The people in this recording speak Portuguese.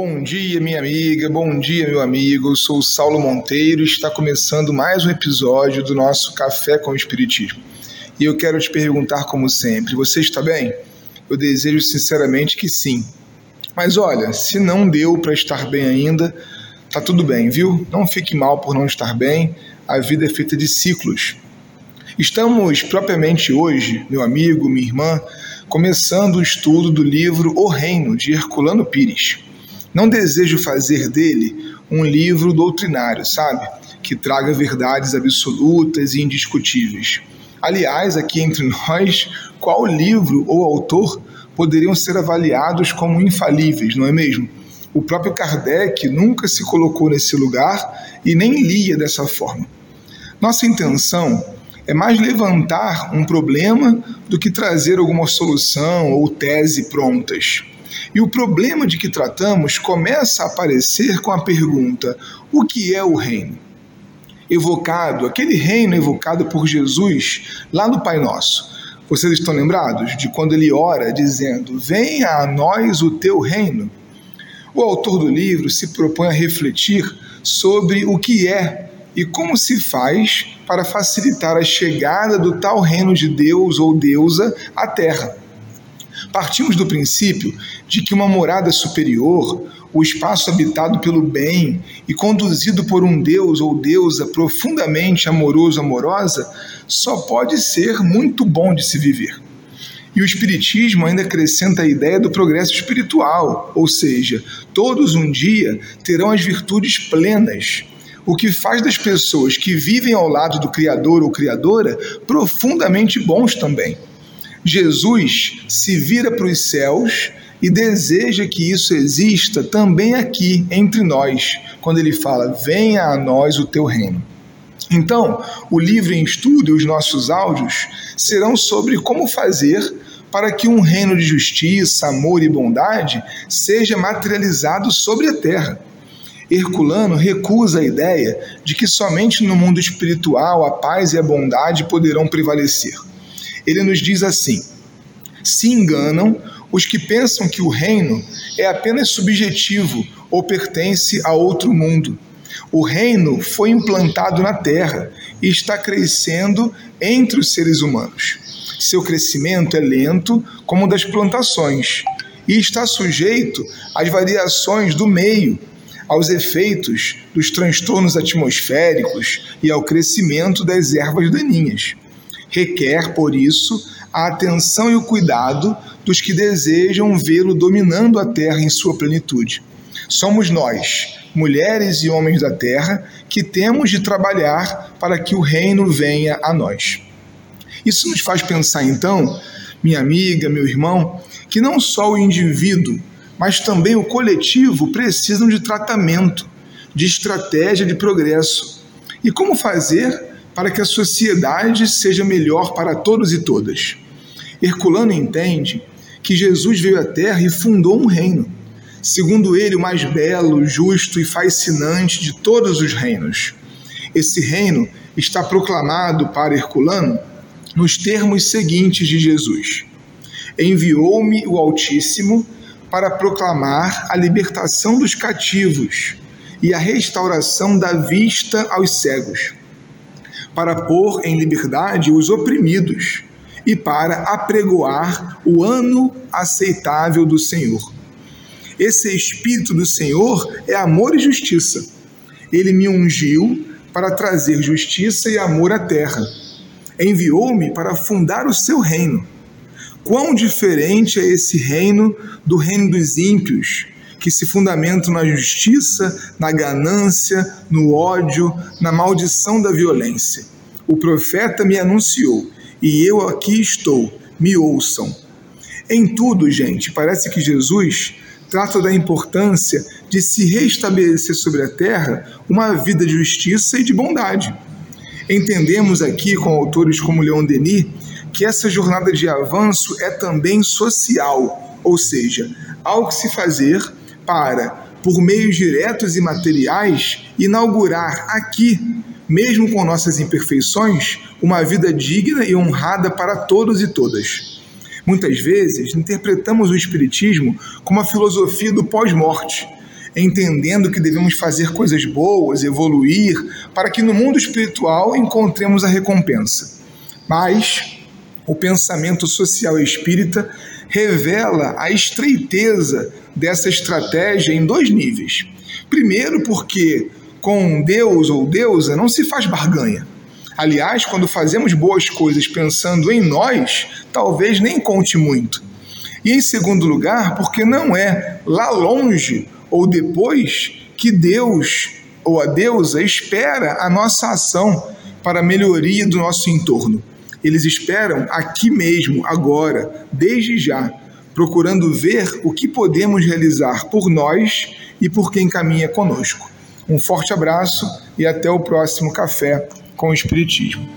Bom dia, minha amiga, bom dia, meu amigo. Eu sou o Saulo Monteiro e está começando mais um episódio do nosso Café com o Espiritismo. E eu quero te perguntar, como sempre, você está bem? Eu desejo sinceramente que sim. Mas olha, se não deu para estar bem ainda, tá tudo bem, viu? Não fique mal por não estar bem. A vida é feita de ciclos. Estamos propriamente hoje, meu amigo, minha irmã, começando o estudo do livro O Reino de Herculano Pires. Não desejo fazer dele um livro doutrinário, sabe? Que traga verdades absolutas e indiscutíveis. Aliás, aqui entre nós, qual livro ou autor poderiam ser avaliados como infalíveis, não é mesmo? O próprio Kardec nunca se colocou nesse lugar e nem lia dessa forma. Nossa intenção é mais levantar um problema do que trazer alguma solução ou tese prontas. E o problema de que tratamos começa a aparecer com a pergunta: o que é o reino? Evocado, aquele reino evocado por Jesus lá no Pai Nosso. Vocês estão lembrados de quando ele ora dizendo: Venha a nós o teu reino? O autor do livro se propõe a refletir sobre o que é e como se faz para facilitar a chegada do tal reino de Deus ou deusa à Terra. Partimos do princípio de que uma morada superior, o espaço habitado pelo bem e conduzido por um Deus ou deusa profundamente amoroso, amorosa, só pode ser muito bom de se viver. E o Espiritismo ainda acrescenta a ideia do progresso espiritual, ou seja, todos um dia terão as virtudes plenas, o que faz das pessoas que vivem ao lado do Criador ou Criadora profundamente bons também. Jesus se vira para os céus e deseja que isso exista também aqui entre nós, quando ele fala: Venha a nós o teu reino. Então, o livro em estudo e os nossos áudios serão sobre como fazer para que um reino de justiça, amor e bondade seja materializado sobre a terra. Herculano recusa a ideia de que somente no mundo espiritual a paz e a bondade poderão prevalecer ele nos diz assim: se enganam os que pensam que o reino é apenas subjetivo ou pertence a outro mundo. O reino foi implantado na terra e está crescendo entre os seres humanos. Seu crescimento é lento, como o das plantações, e está sujeito às variações do meio, aos efeitos dos transtornos atmosféricos e ao crescimento das ervas daninhas requer, por isso, a atenção e o cuidado dos que desejam vê-lo dominando a terra em sua plenitude. Somos nós, mulheres e homens da terra, que temos de trabalhar para que o reino venha a nós. Isso nos faz pensar, então, minha amiga, meu irmão, que não só o indivíduo, mas também o coletivo precisam de tratamento, de estratégia de progresso. E como fazer para que a sociedade seja melhor para todos e todas. Herculano entende que Jesus veio à Terra e fundou um reino, segundo ele, o mais belo, justo e fascinante de todos os reinos. Esse reino está proclamado para Herculano nos termos seguintes de Jesus: Enviou-me o Altíssimo para proclamar a libertação dos cativos e a restauração da vista aos cegos para pôr em liberdade os oprimidos e para apregoar o ano aceitável do Senhor. Esse Espírito do Senhor é amor e justiça. Ele me ungiu para trazer justiça e amor à terra. Enviou-me para fundar o seu reino. Quão diferente é esse reino do reino dos ímpios, que se fundamentam na justiça, na ganância, no ódio, na maldição da violência. O profeta me anunciou, e eu aqui estou, me ouçam. Em tudo, gente, parece que Jesus trata da importância de se restabelecer sobre a terra uma vida de justiça e de bondade. Entendemos aqui com autores como Leon Denis que essa jornada de avanço é também social, ou seja, algo que se fazer para, por meios diretos e materiais, inaugurar aqui, mesmo com nossas imperfeições, uma vida digna e honrada para todos e todas. Muitas vezes interpretamos o Espiritismo como a filosofia do pós-morte, entendendo que devemos fazer coisas boas, evoluir, para que no mundo espiritual encontremos a recompensa. Mas o pensamento social espírita revela a estreiteza dessa estratégia em dois níveis. Primeiro, porque com Deus ou deusa não se faz barganha. Aliás, quando fazemos boas coisas pensando em nós, talvez nem conte muito. E em segundo lugar, porque não é lá longe ou depois que Deus ou a deusa espera a nossa ação para a melhoria do nosso entorno. Eles esperam aqui mesmo, agora, desde já, procurando ver o que podemos realizar por nós e por quem caminha conosco. Um forte abraço e até o próximo Café com o Espiritismo.